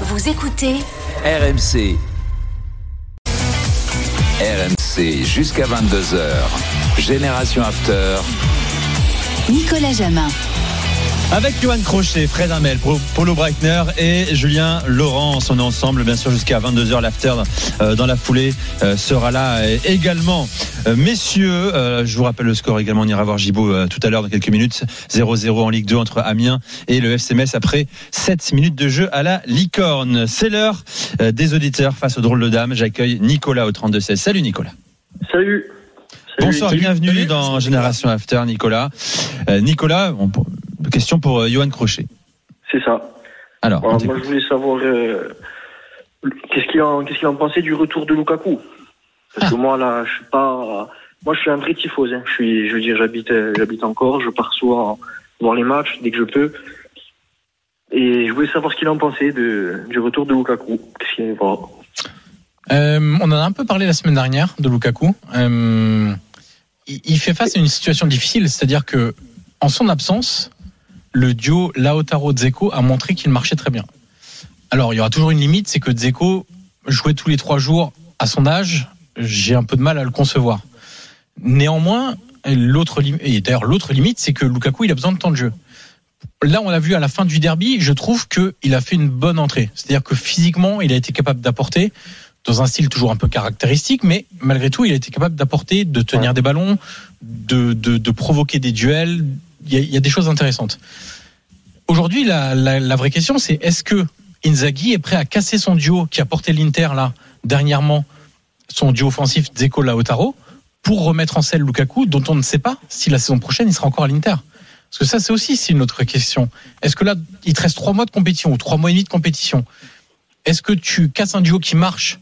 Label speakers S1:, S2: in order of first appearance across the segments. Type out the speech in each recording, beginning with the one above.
S1: Vous écoutez
S2: RMC. RMC jusqu'à 22h. Génération After.
S1: Nicolas Jamin.
S3: Avec Johan Crochet, Fred Hamel, Polo Breitner et Julien Laurent. On est ensemble, bien sûr, jusqu'à 22h. L'after euh, dans la foulée euh, sera là également. Euh, messieurs, je vous rappelle le score également. On ira voir Gibaud tout à l'heure dans quelques minutes. 0-0 en Ligue 2 entre Amiens et le FCMS après 7 minutes de jeu à la licorne. C'est l'heure des auditeurs face au drôle de dame. J'accueille Nicolas au 32-16. Salut Nicolas.
S4: Salut.
S3: Bonsoir, bienvenue dans Génération After, Nicolas. Nicolas, on, Question pour euh, Johan Crochet.
S4: C'est ça. Alors, moi, je voulais savoir euh, qu'est-ce qu'il en, qu'est-ce qu'il en pensait du retour de Lukaku? Parce que ah. moi, là, je suis pas. Moi, je suis un vrai tifose. Hein. Je suis, je veux dire, j'habite, j'habite encore. Je pars souvent voir les matchs dès que je peux. Et je voulais savoir ce qu'il en pensait de, du retour de Lukaku. Qu'est-ce qu'il
S5: euh, on en a un peu parlé la semaine dernière de Lukaku. il, il fait face à une situation difficile, c'est-à-dire que en son absence, le duo Lautaro-Dzeko a montré qu'il marchait très bien. Alors, il y aura toujours une limite, c'est que Dzeko jouait tous les trois jours à son âge, j'ai un peu de mal à le concevoir. Néanmoins, l'autre et d'ailleurs l'autre limite, c'est que Lukaku il a besoin de temps de jeu. Là, on a vu à la fin du derby, je trouve qu'il a fait une bonne entrée. C'est-à-dire que physiquement, il a été capable d'apporter dans un style toujours un peu caractéristique, mais malgré tout, il a été capable d'apporter, de tenir des ballons, de, de, de provoquer des duels, il y, a des choses intéressantes. Aujourd'hui, la, la, vraie question, c'est est-ce que Inzaghi est prêt à casser son duo qui a porté l'Inter là dernièrement, son duo offensif Zeko Lautaro, pour remettre en selle Lukaku, dont on ne sait pas si la saison prochaine il sera encore à l'Inter? Parce que ça, c'est aussi une autre question. Est-ce que là, il te reste trois mois de compétition ou trois mois et demi de compétition? Est-ce que tu casses un duo qui marche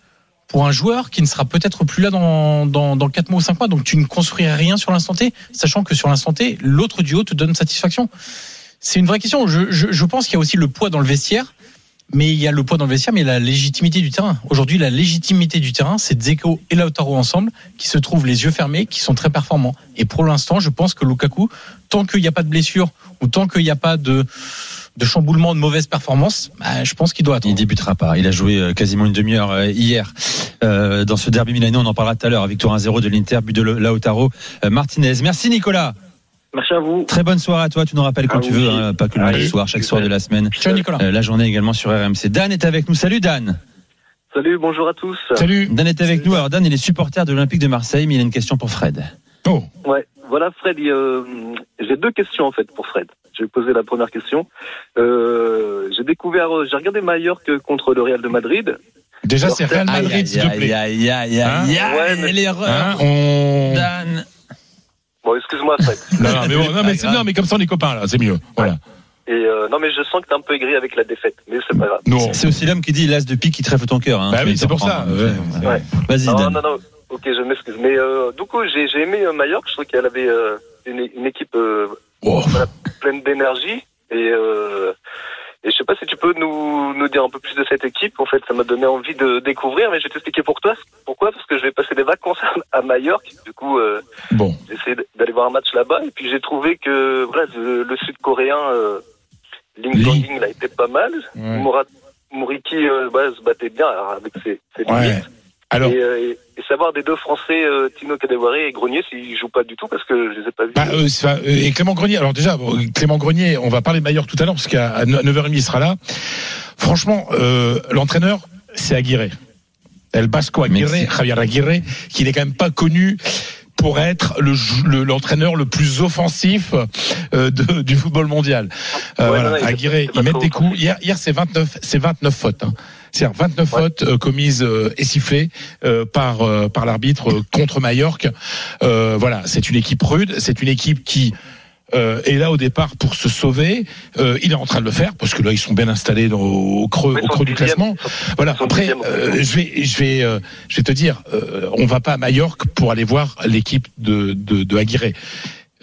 S5: pour un joueur qui ne sera peut-être plus là dans, dans, dans 4 mois ou 5 mois. Donc tu ne construirais rien sur l'instant T, sachant que sur l'instant T, l'autre duo te donne satisfaction. C'est une vraie question. Je, je, je pense qu'il y a aussi le poids dans le vestiaire. Mais il y a le poids dans le vestiaire, mais il y a la légitimité du terrain. Aujourd'hui, la légitimité du terrain, c'est Dzeko et Lautaro ensemble, qui se trouvent les yeux fermés, qui sont très performants. Et pour l'instant, je pense que Lukaku, tant qu'il n'y a pas de blessure, ou tant qu'il n'y a pas de, de chamboulement, de mauvaise performance, bah, je pense qu'il doit attendre.
S3: Il débutera pas. Il a joué euh, quasiment une demi-heure euh, hier euh, dans ce derby milanais. On en parlera tout à l'heure. Victoire 1-0 de l'Inter, but de Lautaro Martinez. Merci Nicolas.
S4: Merci à vous.
S3: Très bonne soirée à toi. Tu nous rappelles quand tu veux, hein, pas que le soir, chaque soir de la semaine.
S5: Ciao Nicolas.
S3: la journée également sur RMC. Dan est avec nous. Salut Dan.
S4: Salut, bonjour à tous.
S3: Salut. Dan est avec nous. Alors Dan, il est supporter de l'Olympique de Marseille, mais il a une question pour Fred.
S4: Oh. Ouais. Voilà Fred. J'ai deux questions en fait pour Fred. Je vais poser la première question. Euh, j'ai découvert, euh, j'ai regardé Mallorca contre le Real de Madrid.
S5: Déjà, c'est Real Madrid, s'il te plaît.
S3: Aïe, aïe, aïe, aïe,
S4: ouais,
S3: mais... l'erreur. Hein, on... Dan.
S4: Bon, excuse-moi, Fred.
S5: non, non, mais bon, non, mais c'est non, mais comme ça, on est copains, là, c'est mieux. Voilà.
S4: Et euh, non, mais je sens que t'es un peu aigri avec la défaite, mais c'est pas grave.
S3: Non. C'est aussi l'homme qui dit l'as de pique qui trèfle ton cœur. Hein,
S5: bah oui, c'est pour ça.
S4: Ouais.
S3: Vas-y, Dan.
S4: Non, non, non. Ok, je m'excuse. Mais euh, du coup, j'ai aimé euh, Mallorca. Je trouve qu'elle avait euh, une, une, équipe euh, oh. pleine d'énergie. Et, et je sais pas si tu peux nous, nous dire un peu plus de cette équipe. En fait, ça m'a donné envie de découvrir, mais je vais t'expliquer pour toi. Pourquoi? Parce que je vais passer des vacances à Majorque. Du coup,
S5: bon.
S4: j'ai d'aller voir un match là-bas. Et puis j'ai trouvé que voilà, le, Sud-Coréen euh, Ling Dong là était pas mal. Ouais. Euh, bah, se battait bien avec ses, ses limites.
S5: Alors,
S4: et, savoir des deux Français, euh, Tino Cadeware et Grenier, s'ils jouent pas du tout parce que je les ai pas vus.
S5: Bah, euh, et Clément Grenier, alors déjà, Clément Grenier, on va parler de Maillard tout à l'heure parce qu'à 9h30 il sera là. Franchement, l'entraîneur, c'est Aguirre. El Basco Aguirre, Javier Aguirre, qui n'est quand même pas connu pour être l'entraîneur le, le, plus offensif euh, de, du football mondial. Euh, ouais, voilà, Aguirre, ils mettent des coups. Hier, hier c'est 29, c'est 29 fautes. Hein. C'est-à-dire 29 ouais. fautes euh, commises euh, et sifflées euh, par par l'arbitre contre Mallorca. voilà, c'est une équipe rude, c'est une équipe qui euh, est là au départ pour se sauver. Euh, il est en train de le faire parce que là ils sont bien installés dans, au creux, au creux du classement. Voilà. Après, euh, je vais, je vais, euh, je vais te dire, on va pas à Mallorca pour aller voir l'équipe de, de, de Aguirre.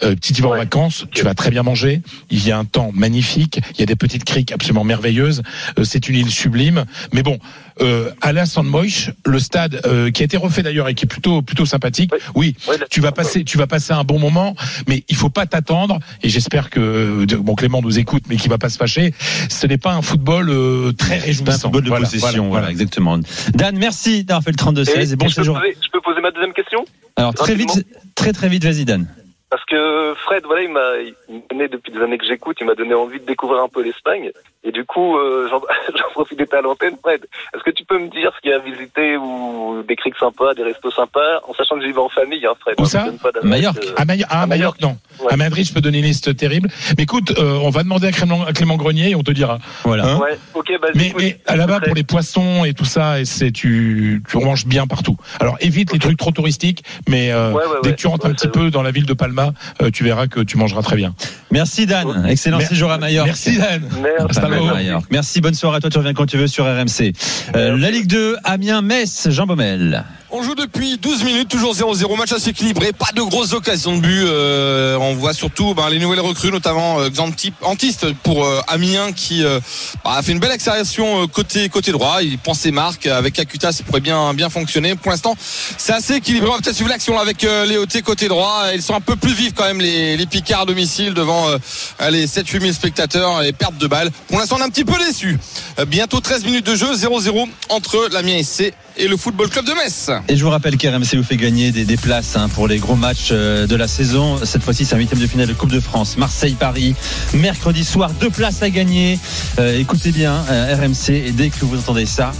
S6: Euh, si tu vas en vacances, tu vas très bien manger. Il y a un temps magnifique. Il y a des petites criques absolument merveilleuses. Euh, c'est une île sublime. Mais bon, euh, à la Sandmoich, le stade euh, qui a été refait d'ailleurs et qui est plutôt plutôt sympathique. Oui, tu vas passer tu vas passer un bon moment, mais il faut pas t'attendre. Et j'espère que bon Clément nous écoute, mais qui va pas se fâcher. Ce n'est pas un football euh, très réjouissant.
S3: Un football de
S6: Voilà,
S3: possession, voilà,
S6: voilà.
S3: exactement. Dan, merci d'avoir fait le 32-16 et, bon
S7: je, peux
S3: séjour.
S7: poser, je peux poser ma deuxième question?
S3: Alors très vite, très très vite, vas-y Dan.
S7: Parce que Fred, voilà, il m'a, depuis des années que j'écoute, il m'a donné envie de découvrir un peu l'Espagne. Et du coup, euh, j'en, j'en profite d'être à l'antenne, Fred. Est-ce que tu peux me dire ce qu'il y a à visiter ou des criques sympas, des restos sympas, en sachant que j'y vais en famille, hein, Fred.
S6: Où
S7: hein,
S6: ça
S7: pas euh,
S6: À, Mayo- ah, à Majorque, non.
S7: Ouais.
S6: À Madrid, je peux donner une liste terrible. Mais écoute, euh, on va demander à Clément, à Clément Grenier et on te dira.
S3: Voilà.
S6: Hein
S7: Ouais, bah,
S6: Mais, mais là-bas,
S7: Fred,
S6: pour les poissons et tout ça, et c'est tu, tu manges bien partout. Alors évite les trucs trop touristiques, mais euh,
S7: Ouais, ouais,
S6: dès que tu rentres un petit peu dans la ville de Palma, euh, tu verras que tu mangeras très bien.
S3: Merci Dan, excellent séjour à Majorque.
S6: Merci Dan.
S3: Merci, bonne soirée à toi, tu reviens quand tu veux sur RMC. Euh, la Ligue 2, Amiens-Metz, Jean Baumel.
S8: On joue depuis 12 minutes, toujours 0-0, match assez équilibré, pas de grosses occasions de but. Euh, on voit surtout ben, les nouvelles recrues, notamment euh, Antiste pour euh, Amiens qui euh, bah, a fait une belle accélération euh, côté côté droit. Il prend ses marques avec Akuta, ça pourrait bien bien fonctionner. Pour l'instant, c'est assez équilibré. On va peut-être suivre l'action avec Léoté côté droit. Ils sont un peu plus vifs quand même les, les Picards à domicile devant les 7-8 000 spectateurs et pertes de balles. Pour l'instant, on est un petit peu déçus. Bientôt 13 minutes de jeu, 0-0 entre l'Amiens SC et le Football Club de Metz.
S3: Et je vous rappelle qu'RMC vous fait gagner des, places hein, pour les gros matchs euh, de la saison. Cette fois-ci, c'est un huitième de finale de Coupe de France. Marseille-Paris, mercredi soir, deux places à gagner. Euh, écoutez bien, euh, RMC, et dès que vous entendez ça,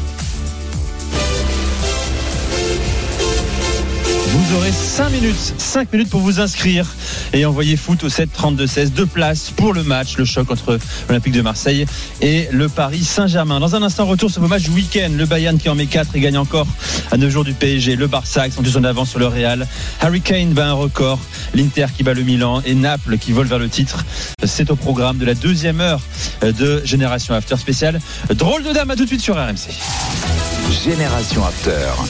S3: Vous aurez 5 minutes, 5 minutes pour vous inscrire et envoyer foot au 7 32 16 deux places pour le match, le choc entre l'Olympique de Marseille et le Paris Saint-Germain. Dans un instant, retour sur vos matchs week-end. Le Bayern qui en met 4 et gagne encore à 9 jours du PSG. Le Barça qui sont en avance sur le Real. Harry Kane bat un record. L'Inter qui bat le Milan et Naples qui vole vers le titre. C'est au programme de la deuxième heure de Génération After spécial. Drôle de dame, à tout de suite sur RMC.
S2: Génération After.